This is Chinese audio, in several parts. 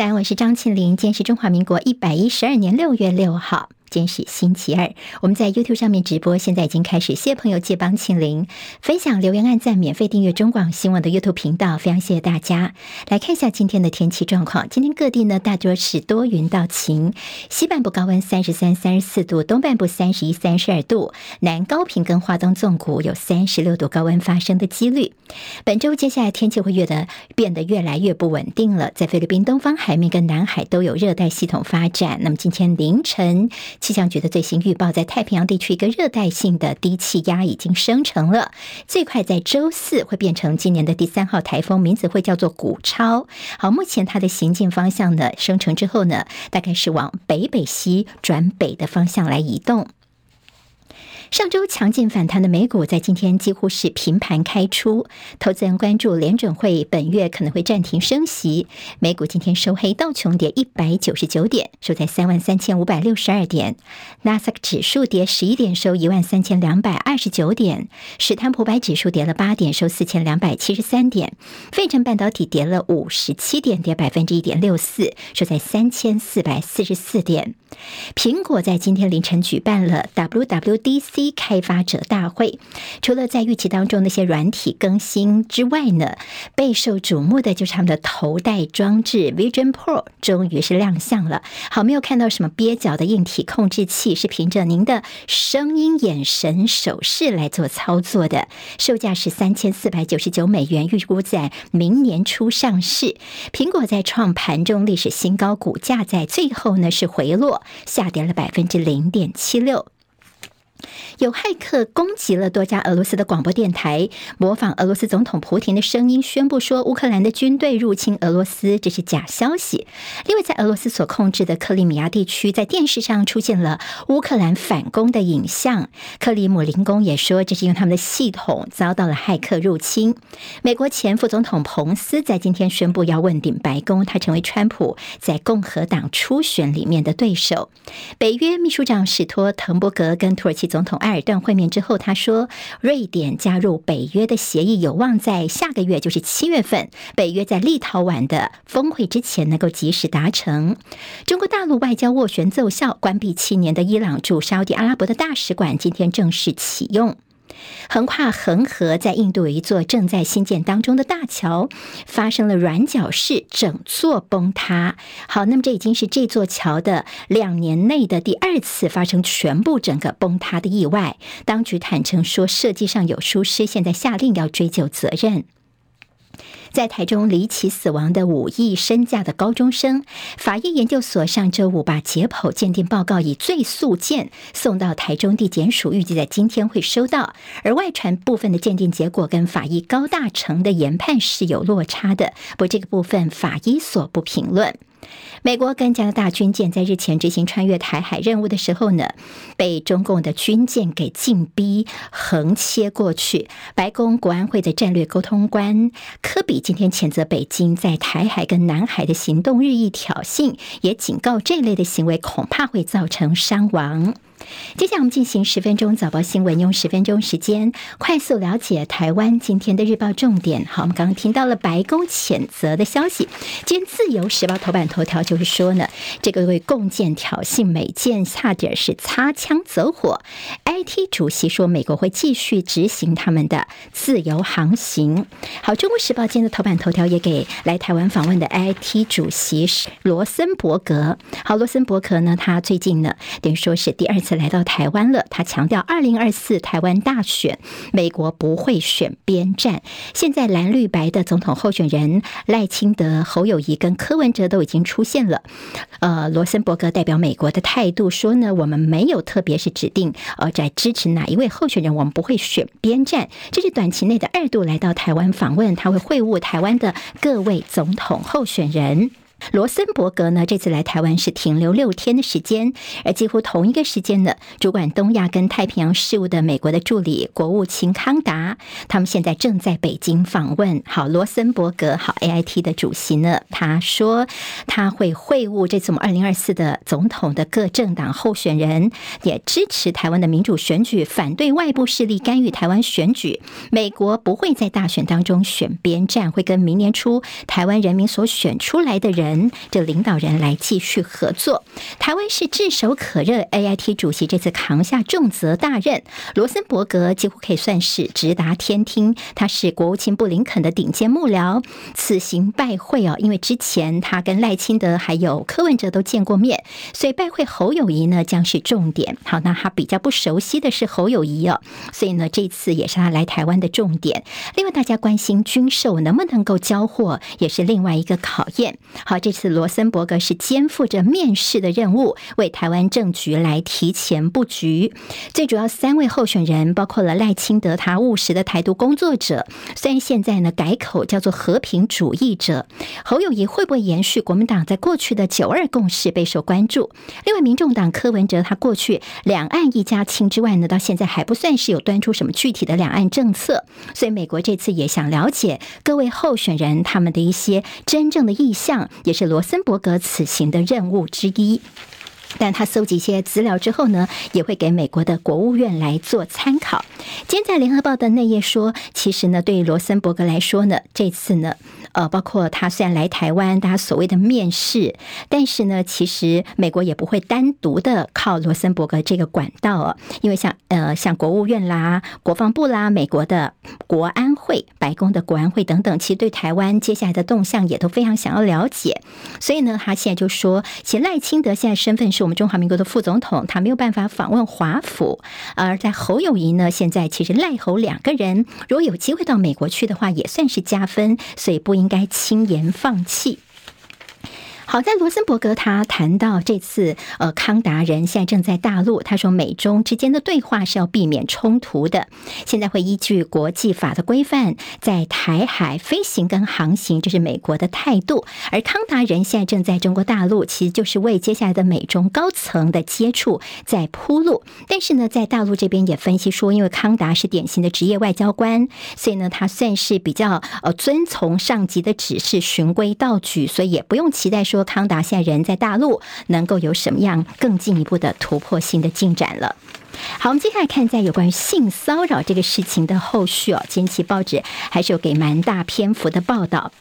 大家好，我是张庆玲，今天是中华民国一百一十二年六月六号。今天是星期二，我们在 YouTube 上面直播，现在已经开始。谢谢朋友借帮庆铃分享、留言、按赞、免费订阅中广新闻的 YouTube 频道，非常谢谢大家。来看一下今天的天气状况，今天各地呢大多是多云到晴，西半部高温三十三、三十四度，东半部三十一、三十二度，南高屏跟花东纵谷有三十六度高温发生的几率。本周接下来天气会越的变得越来越不稳定了，在菲律宾东方海面跟南海都有热带系统发展。那么今天凌晨。气象局的最新预报，在太平洋地区一个热带性的低气压已经生成了，最快在周四会变成今年的第三号台风，名字会叫做古超。好，目前它的行进方向呢，生成之后呢，大概是往北北西转北的方向来移动。上周强劲反弹的美股在今天几乎是平盘开出，投资人关注联准会本月可能会暂停升息。美股今天收黑，道琼跌一百九十九点，收在三万三千五百六十二点；纳斯达克指数跌十一点，收一万三千两百二十九点；史坦普白指数跌了八点，收四千两百七十三点；费城半导体跌了五十七点，跌百分之一点六四，收在三千四百四十四点。苹果在今天凌晨举办了 WWDC。开发者大会，除了在预期当中那些软体更新之外呢，备受瞩目的就是他们的头戴装置 Vision Pro 终于是亮相了。好，没有看到什么蹩脚的硬体控制器，是凭着您的声音、眼神、手势来做操作的。售价是三千四百九十九美元，预估在明年初上市。苹果在创盘中历史新高，股价在最后呢是回落，下跌了百分之零点七六。有骇客攻击了多家俄罗斯的广播电台，模仿俄罗斯总统普廷的声音，宣布说乌克兰的军队入侵俄罗斯，这是假消息。另外，在俄罗斯所控制的克里米亚地区，在电视上出现了乌克兰反攻的影像。克里姆林宫也说，这是因为他们的系统遭到了骇客入侵。美国前副总统彭斯在今天宣布要问鼎白宫，他成为川普在共和党初选里面的对手。北约秘书长史托滕伯格跟土耳其总统埃尔顿会面之后，他说，瑞典加入北约的协议有望在下个月，就是七月份，北约在立陶宛的峰会之前能够及时达成。中国大陆外交斡旋奏效，关闭七年的伊朗驻沙乌地阿拉伯的大使馆今天正式启用。横跨恒河，在印度有一座正在兴建当中的大桥发生了软脚式整座崩塌。好，那么这已经是这座桥的两年内的第二次发生全部整个崩塌的意外。当局坦承说，设计上有疏失，现在下令要追究责任。在台中离奇死亡的五亿身价的高中生，法医研究所上周五把解剖鉴定报告以最速件送到台中地检署，预计在今天会收到。而外传部分的鉴定结果跟法医高大成的研判是有落差的，不过这个部分法医所不评论。美国跟加拿大军舰在日前执行穿越台海任务的时候呢，被中共的军舰给进逼横切过去。白宫国安会的战略沟通官科比今天谴责北京在台海跟南海的行动日益挑衅，也警告这类的行为恐怕会造成伤亡。接下来我们进行十分钟早报新闻，用十分钟时间快速了解台湾今天的日报重点。好，我们刚刚听到了白宫谴责的消息。今天自由时报头版头条就是说呢，这个为共建挑衅美舰，差点是擦枪走火。IT 主席说，美国会继续执行他们的自由航行。好，中国时报今天的头版头条也给来台湾访问的 IT 主席罗森伯格。好，罗森伯格呢，他最近呢，等于说是第二次。来到台湾了，他强调，二零二四台湾大选，美国不会选边站。现在蓝绿白的总统候选人赖清德、侯友谊跟柯文哲都已经出现了。呃，罗森伯格代表美国的态度说呢，我们没有特别是指定呃在支持哪一位候选人，我们不会选边站。这是短期内的二度来到台湾访问，他会会晤台湾的各位总统候选人。罗森伯格呢，这次来台湾是停留六天的时间，而几乎同一个时间呢，主管东亚跟太平洋事务的美国的助理国务卿康达，他们现在正在北京访问。好，罗森伯格，好，AIT 的主席呢，他说他会会晤这次我们二零二四的总统的各政党候选人，也支持台湾的民主选举，反对外部势力干预台湾选举。美国不会在大选当中选边站，会跟明年初台湾人民所选出来的人。人这领导人来继续合作。台湾是炙手可热，AIT 主席这次扛下重责大任，罗森伯格几乎可以算是直达天听，他是国务卿布林肯的顶尖幕僚。此行拜会哦，因为之前他跟赖清德还有柯文哲都见过面，所以拜会侯友谊呢将是重点。好，那他比较不熟悉的是侯友谊哦，所以呢这次也是他来台湾的重点。另外，大家关心军售能不能够交货，也是另外一个考验。好，这次罗森伯格是肩负着面试的任务，为台湾政局来提前布局。最主要三位候选人包括了赖清德，他务实的台独工作者，虽然现在呢改口叫做和平主义者。侯友谊会不会延续国民党在过去的九二共识备受关注？另外，民众党柯文哲他过去两岸一家亲之外呢，到现在还不算是有端出什么具体的两岸政策，所以美国这次也想了解各位候选人他们的一些真正的意向，也是罗森伯格此行的任务之一。但他搜集一些资料之后呢，也会给美国的国务院来做参考。今天在联合报的内页说，其实呢，对于罗森伯格来说呢，这次呢。呃，包括他虽然来台湾，大家所谓的面试，但是呢，其实美国也不会单独的靠罗森伯格这个管道哦，因为像呃像国务院啦、国防部啦、美国的国安会、白宫的国安会等等，其实对台湾接下来的动向也都非常想要了解，所以呢，他现在就说，其实赖清德现在身份是我们中华民国的副总统，他没有办法访问华府，而在侯友宜呢，现在其实赖侯两个人如果有机会到美国去的话，也算是加分，所以不。应该轻言放弃。好在罗森伯格他谈到这次，呃，康达人现在正在大陆。他说，美中之间的对话是要避免冲突的。现在会依据国际法的规范，在台海飞行跟航行，这是美国的态度。而康达人现在正在中国大陆，其实就是为接下来的美中高层的接触在铺路。但是呢，在大陆这边也分析说，因为康达是典型的职业外交官，所以呢，他算是比较呃遵从上级的指示，循规蹈矩，所以也不用期待说。康达现在人在大陆，能够有什么样更进一步的突破性的进展了？好，我们接下来看在有关于性骚扰这个事情的后续哦，近期报纸还是有给蛮大篇幅的报道。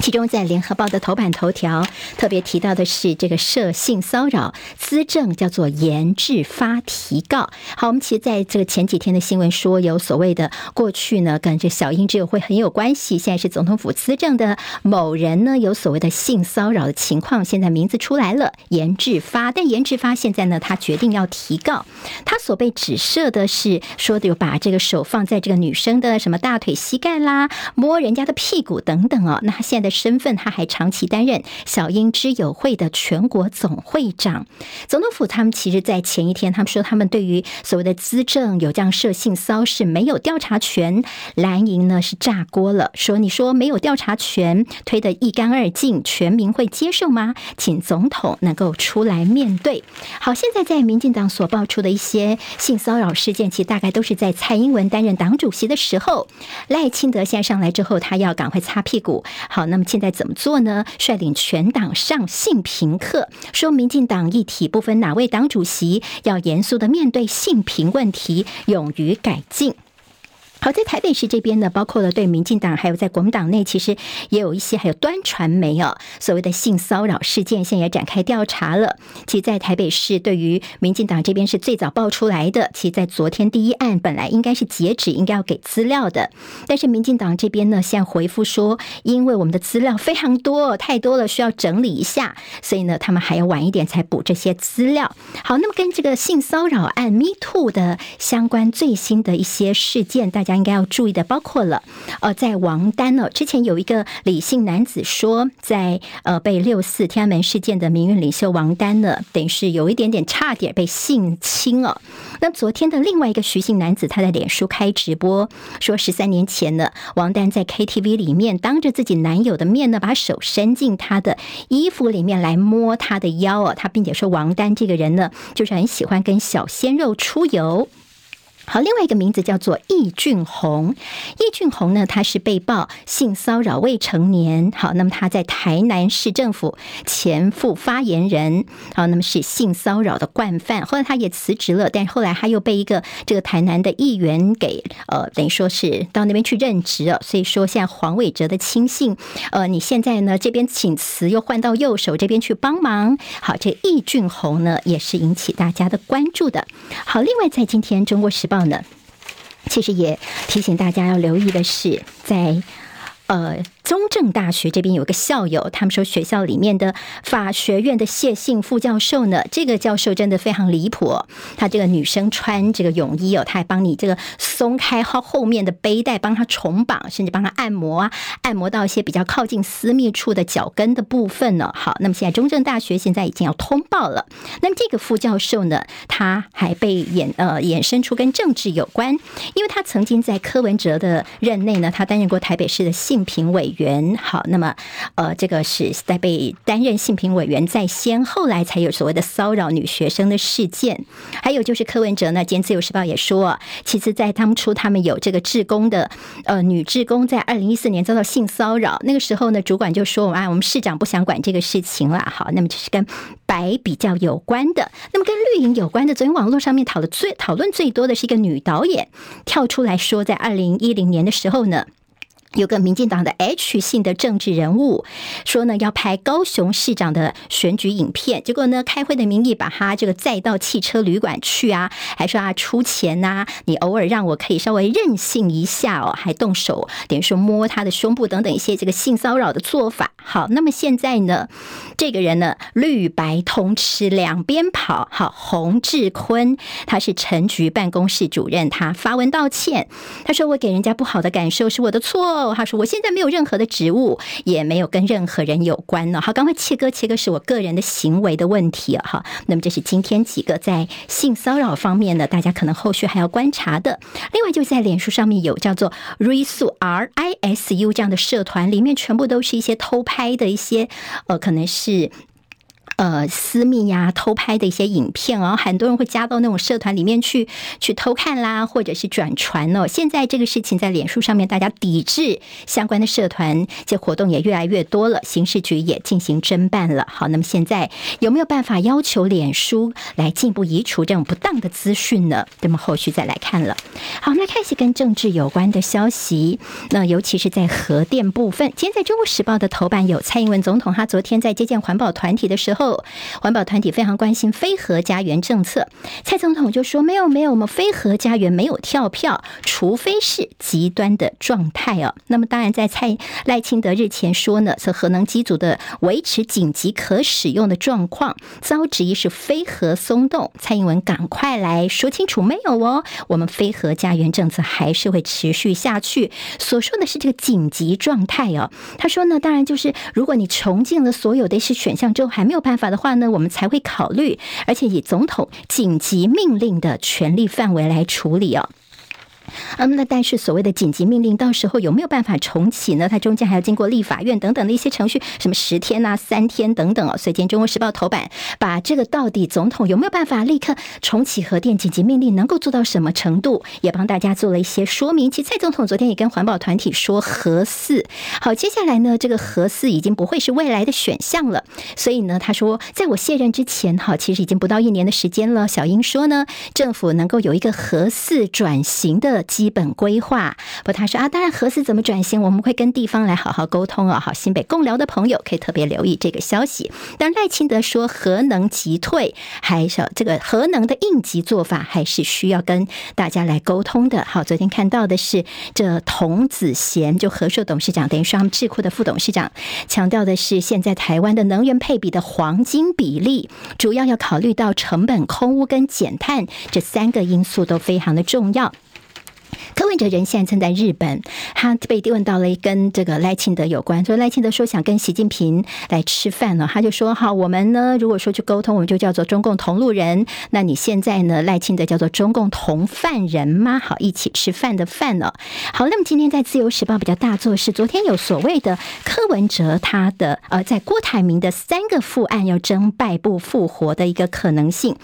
其中，在联合报的头版头条特别提到的是这个涉性骚扰资政叫做颜志发提告。好，我们其实在这个前几天的新闻说，有所谓的过去呢跟这小英之友会很有关系，现在是总统府资政的某人呢有所谓的性骚扰的情况，现在名字出来了，颜志发。但颜志发现在呢，他决定要提告，他所被指涉的是说的有把这个手放在这个女生的什么大腿、膝盖啦，摸人家的屁股等等哦。那他现在的身份，他还长期担任小英之友会的全国总会长。总统府他们其实，在前一天，他们说他们对于所谓的资政有这样涉性骚是没有调查权。蓝营呢是炸锅了，说你说没有调查权，推得一干二净，全民会接受吗？请总统能够出来面对。好，现在在民进党所爆出的一些性骚扰事件，其实大概都是在蔡英文担任党主席的时候，赖清德现在上来之后，他要赶快擦屁股。好，那那么现在怎么做呢？率领全党上性平课，说民进党一体不分哪位党主席，要严肃的面对性平问题，勇于改进。好，在台北市这边呢，包括了对民进党，还有在国民党内，其实也有一些，还有端传媒哦，所谓的性骚扰事件，现在也展开调查了。其实，在台北市，对于民进党这边是最早爆出来的。其实，在昨天第一案本来应该是截止，应该要给资料的，但是民进党这边呢，现在回复说，因为我们的资料非常多，太多了，需要整理一下，所以呢，他们还要晚一点才补这些资料。好，那么跟这个性骚扰案 Me Too 的相关最新的一些事件，大家。应该要注意的，包括了，呃，在王丹呢，之前有一个李姓男子说，在呃被六四天安门事件的民运领袖王丹呢，等于是有一点点差点被性侵哦。那昨天的另外一个徐姓男子，他在脸书开直播，说十三年前呢，王丹在 KTV 里面当着自己男友的面呢，把手伸进他的衣服里面来摸他的腰哦，他并且说王丹这个人呢，就是很喜欢跟小鲜肉出游。好，另外一个名字叫做易俊宏。易俊宏呢，他是被曝性骚扰未成年。好，那么他在台南市政府前副发言人。好，那么是性骚扰的惯犯。后来他也辞职了，但是后来他又被一个这个台南的议员给呃，等于说是到那边去任职了。所以说，现在黄伟哲的亲信，呃，你现在呢这边请辞，又换到右手这边去帮忙。好，这易俊宏呢也是引起大家的关注的。好，另外在今天《中国时报》。呢，其实也提醒大家要留意的是，在呃。中正大学这边有个校友，他们说学校里面的法学院的谢姓副教授呢，这个教授真的非常离谱。他这个女生穿这个泳衣哦，他还帮你这个松开后后面的背带，帮他重绑，甚至帮他按摩啊，按摩到一些比较靠近私密处的脚跟的部分呢。好，那么现在中正大学现在已经要通报了。那么这个副教授呢，他还被衍呃衍生出跟政治有关，因为他曾经在柯文哲的任内呢，他担任过台北市的性平委员。好，那么呃，这个是在被担任性平委员在先，后来才有所谓的骚扰女学生的事件。还有就是柯文哲呢，今天自由时报也说，其实，在当初他们有这个志工的呃女志工在二零一四年遭到性骚扰，那个时候呢，主管就说啊，我们市长不想管这个事情了。好，那么就是跟白比较有关的，那么跟绿营有关的，昨天网络上面讨论最讨论最多的是一个女导演跳出来说，在二零一零年的时候呢。有个民进党的 H 姓的政治人物说呢，要拍高雄市长的选举影片，结果呢，开会的名义把他这个载到汽车旅馆去啊，还说啊出钱呐、你偶尔让我可以稍微任性一下哦，还动手等于说摸他的胸部等等一些这个性骚扰的做法。好，那么现在呢，这个人呢绿白通吃两边跑。好，洪志坤他是陈局办公室主任，他发文道歉，他说我给人家不好的感受是我的错。他说：“我现在没有任何的职务，也没有跟任何人有关呢。”好，赶快切割，切割是我个人的行为的问题啊！哈，那么这是今天几个在性骚扰方面呢，大家可能后续还要观察的。另外，就在脸书上面有叫做 “risu r i s u” 这样的社团，里面全部都是一些偷拍的一些，呃，可能是。呃，私密呀、偷拍的一些影片哦，很多人会加到那种社团里面去去偷看啦，或者是转传哦。现在这个事情在脸书上面，大家抵制相关的社团，这活动也越来越多了，刑事局也进行侦办了。好，那么现在有没有办法要求脸书来进一步移除这种不当的资讯呢？那么后续再来看了。好，我们来看一些跟政治有关的消息。那尤其是在核电部分，今天在中国时报的头版有蔡英文总统，他昨天在接见环保团体的时候。环保团体非常关心非核家园政策，蔡总统就说：“没有，没有，我们非核家园没有跳票，除非是极端的状态哦。”那么，当然，在蔡赖清德日前说呢，是核能机组的维持紧急可使用的状况遭质疑是非核松动。蔡英文赶快来说清楚，没有哦，我们非核家园政策还是会持续下去。所说的是这个紧急状态哦。他说呢，当然就是如果你穷尽了所有的一些选项之后，还没有办法。法的话呢，我们才会考虑，而且以总统紧急命令的权力范围来处理哦。嗯，那但是所谓的紧急命令，到时候有没有办法重启呢？它中间还要经过立法院等等的一些程序，什么十天呐、啊、三天等等哦。所以今天《中国时报》头版把这个到底总统有没有办法立刻重启核电紧急命令，能够做到什么程度，也帮大家做了一些说明。其实蔡总统昨天也跟环保团体说核四，好，接下来呢，这个核四已经不会是未来的选项了。所以呢，他说，在我卸任之前，哈，其实已经不到一年的时间了。小英说呢，政府能够有一个核四转型的。基本规划，不，他说啊，当然核四怎么转型，我们会跟地方来好好沟通哦。好，新北共聊的朋友可以特别留意这个消息。但赖清德说核能急退，还是这个核能的应急做法，还是需要跟大家来沟通的。好，昨天看到的是这童子贤，就和硕董事长，等于说他们智库的副董事长，强调的是现在台湾的能源配比的黄金比例，主要要考虑到成本、空污跟减碳这三个因素都非常的重要。可柯文哲人现在正在日本，他被问到了跟这个赖清德有关，说赖清德说想跟习近平来吃饭了，他就说好，我们呢如果说去沟通，我们就叫做中共同路人。那你现在呢，赖清德叫做中共同犯人吗？好，一起吃饭的饭呢？好，那么今天在自由时报比较大作是，昨天有所谓的柯文哲他的呃，在郭台铭的三个副案要争败不复活的一个可能性。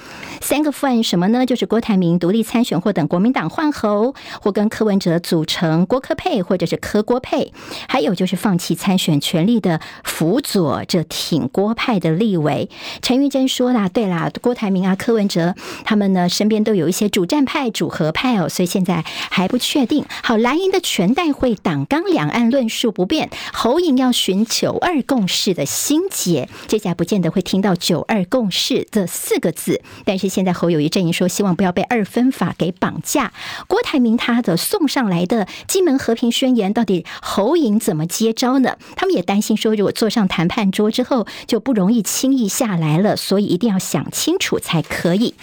三个副案什么呢？就是郭台铭独立参选或等国民党换候，或跟柯文哲组成郭柯配，或者是柯郭配，还有就是放弃参选权利的辅佐这挺郭派的立委。陈玉珍说啦，对啦，郭台铭啊，柯文哲他们呢身边都有一些主战派、主和派哦，所以现在还不确定。好，蓝营的全代会党纲两岸论述不变，侯赢要寻九二共识的心结，接下来不见得会听到九二共识这四个字，但是现在侯友谊阵营说希望不要被二分法给绑架。郭台铭他的送上来的金门和平宣言，到底侯颖怎么接招呢？他们也担心说，如果坐上谈判桌之后，就不容易轻易下来了，所以一定要想清楚才可以。《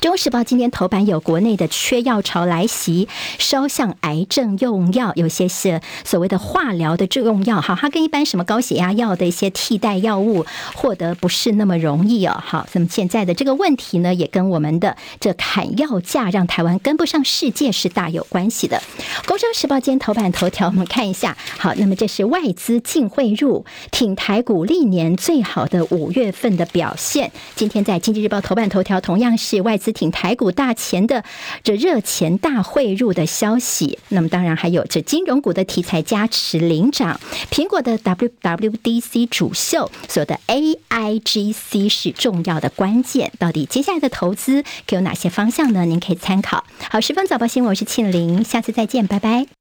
中时报》今天头版有国内的缺药潮来袭，烧向癌症用药，有些是所谓的化疗的这用药，好，它跟一般什么高血压药的一些替代药物获得不是那么容易哦。好，那么现在的这个问题呢，也跟我们的这砍药价让台湾跟不上世界是大有关系的。《工商时报》今天头版头条，我们看一下，好，那么这是外资净汇入挺台股历年最好的五月份的表现。今天在《经济日报》头版头条同样是外资。挺台股大钱的这热钱大汇入的消息，那么当然还有这金融股的题材加持领涨，苹果的 WWDC 主秀，所有的 AIGC 是重要的关键。到底接下来的投资可有哪些方向呢？您可以参考。好，十分早报新闻，我是庆玲，下次再见，拜拜。